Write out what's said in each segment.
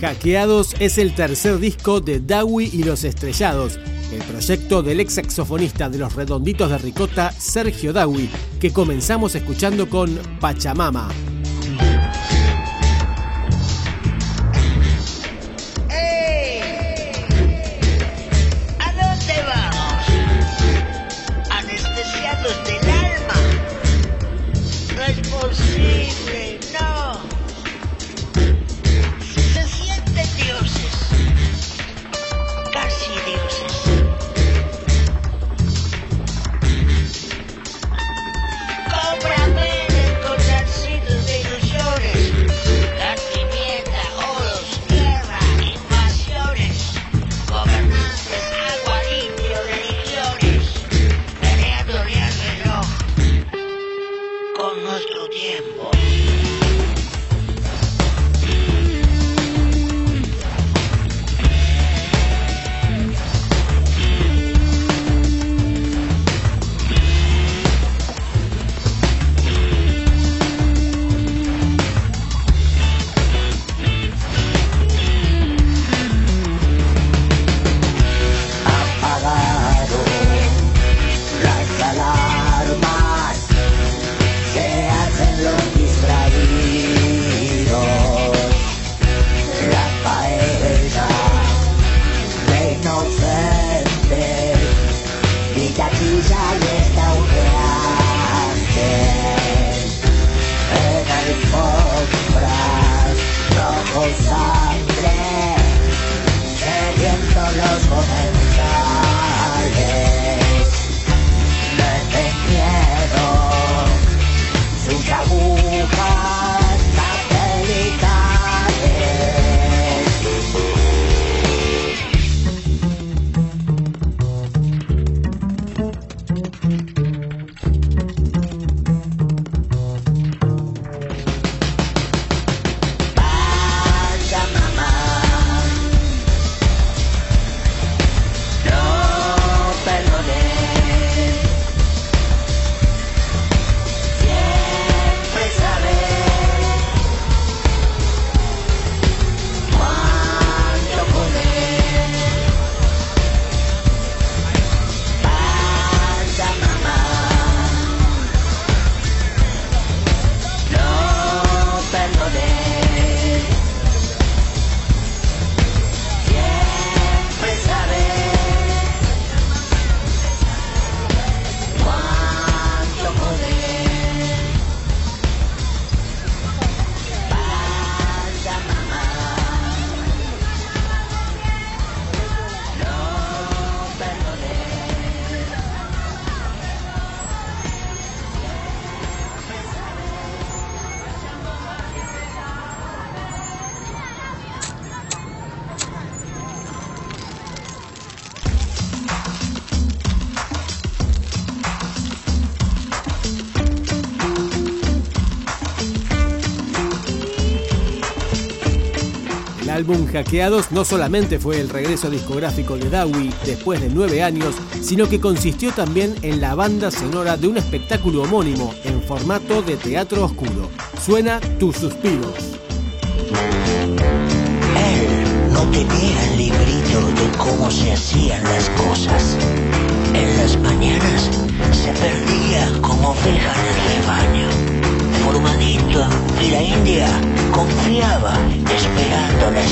Hackeados es el tercer disco de Dawi y los Estrellados, el proyecto del ex saxofonista de los Redonditos de Ricota, Sergio Dawi, que comenzamos escuchando con Pachamama. Álbum Hackeados no solamente fue el regreso discográfico de Dawi después de nueve años, sino que consistió también en la banda sonora de un espectáculo homónimo en formato de teatro oscuro. Suena Tus Suspiros. Él no tenía el librito de cómo se hacían las cosas. En las mañanas se perdía como oveja en el rebaño, formadito, y la India confiaba esperando la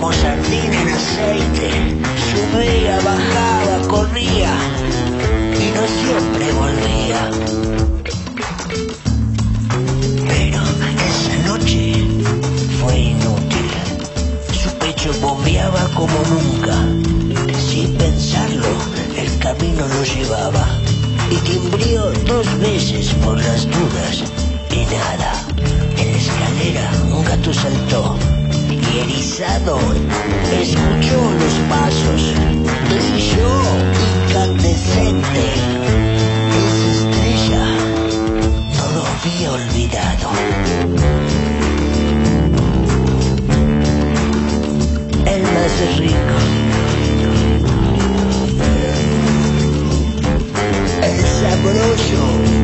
como sardina en aceite, subía, bajaba, corría y no siempre volvía. Pero esa noche fue inútil. Su pecho bombeaba como nunca. Sin pensarlo, el camino lo llevaba y timbrió dos veces por las dudas y nada. En la escalera un gato saltó y eriza pesado, escucho los pasos, brillo incandescente, esa estrella, no lo había olvidado. El más rico. El sabroso.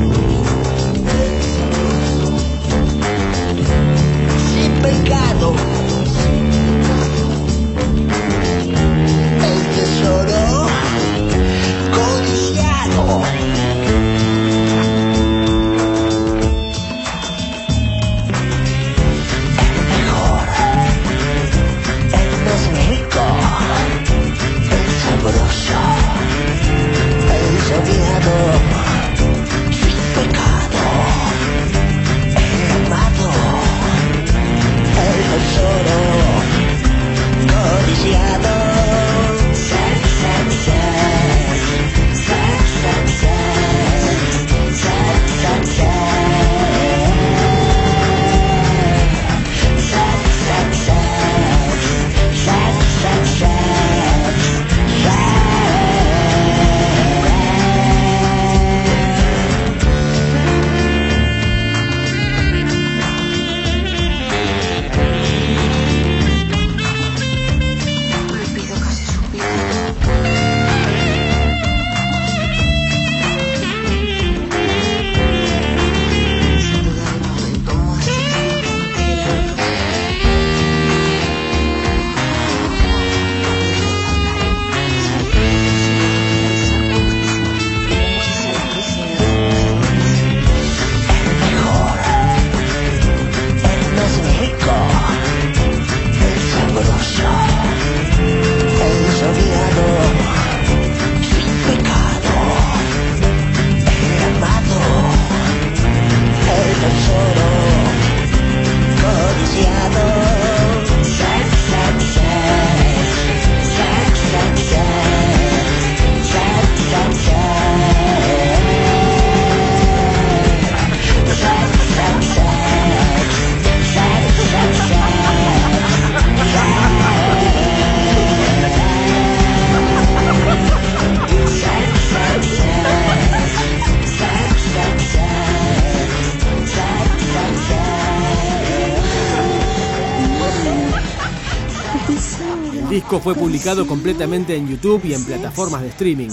Fue publicado completamente en YouTube y en plataformas de streaming.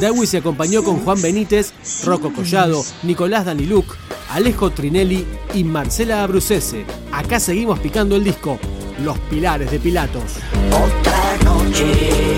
Dawi se acompañó con Juan Benítez, Rocco Collado, Nicolás Daniluk, Alejo Trinelli y Marcela Abrucese. Acá seguimos picando el disco, Los Pilares de Pilatos. Otra noche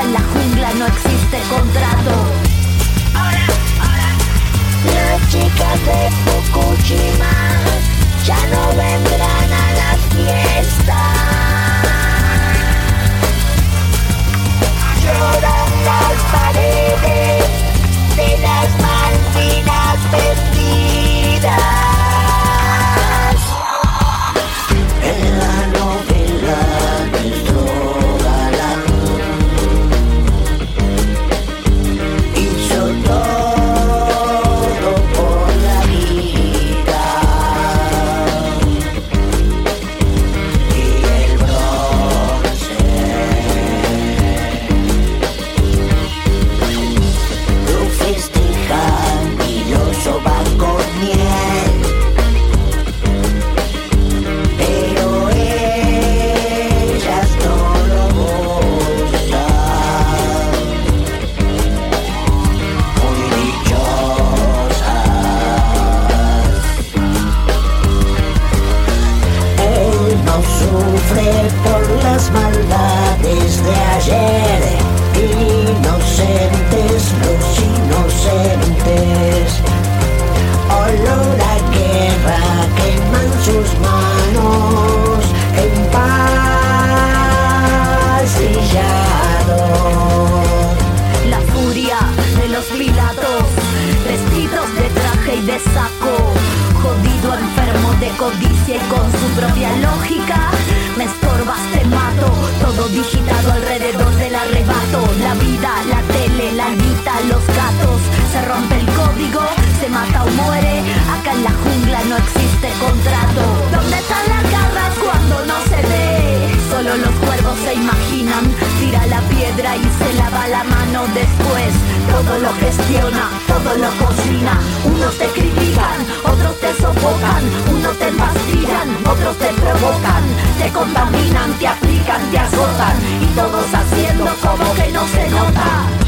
en la jungla no existe contrato. Ahora. Las chicas de Fukushima ya no vendrán a las fiestas. Todo lo gestiona, todo lo cocina. Unos te critican, otros te sofocan, unos te empastillan, otros te provocan, te contaminan, te aplican, te azotan y todos haciendo como que no se nota.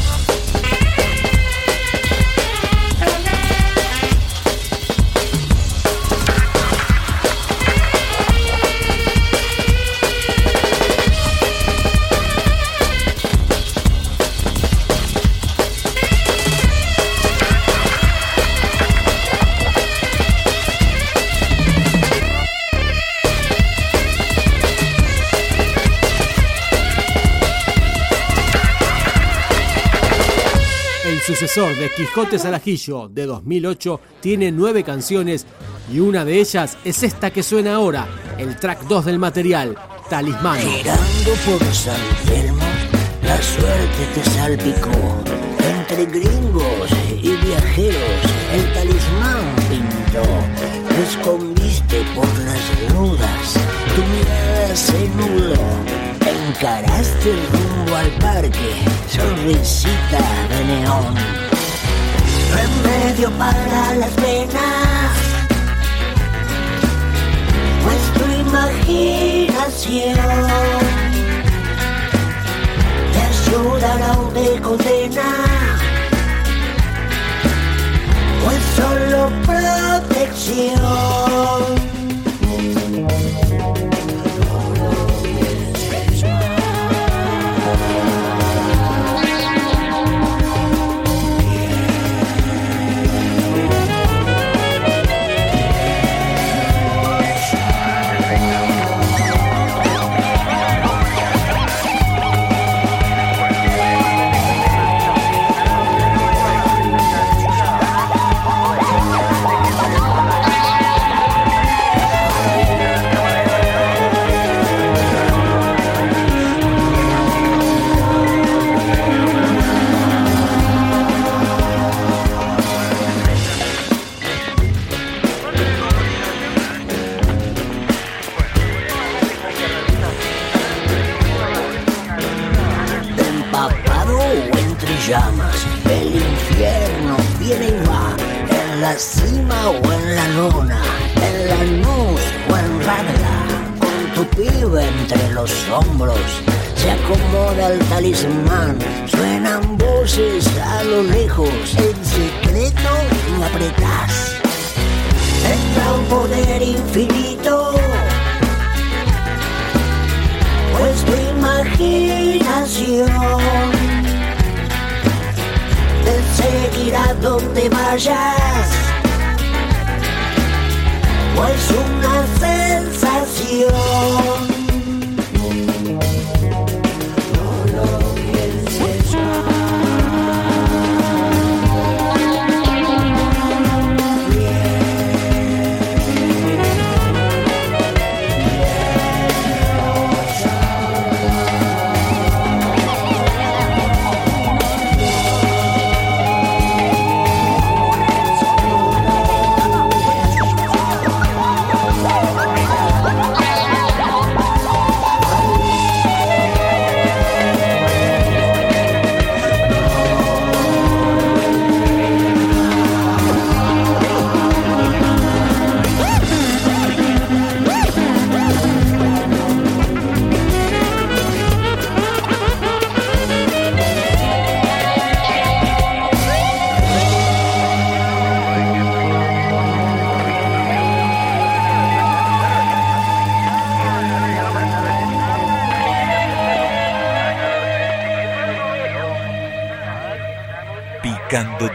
Sucesor de Quijote Salajillo de 2008 tiene nueve canciones y una de ellas es esta que suena ahora, el track 2 del material, Talismán. Girando por San Telmo, la suerte te salpicó. Entre gringos y viajeros, el talismán pintó. Te escondiste por las dudas, tu mirada se nubló encaraste rumbo al parque, sonrisita de neón. Remedio para las venas, pues tu imaginación te ayudará o te condena, pues solo protección. El infierno viene y va, en la cima o en la luna, en la luz o en radla, con tu pibe entre los hombros. Se acomoda el talismán, suenan voces a lo lejos, en secreto no apretás. Entra un poder infinito, pues tu imaginación donde vayas. Pues una sensación.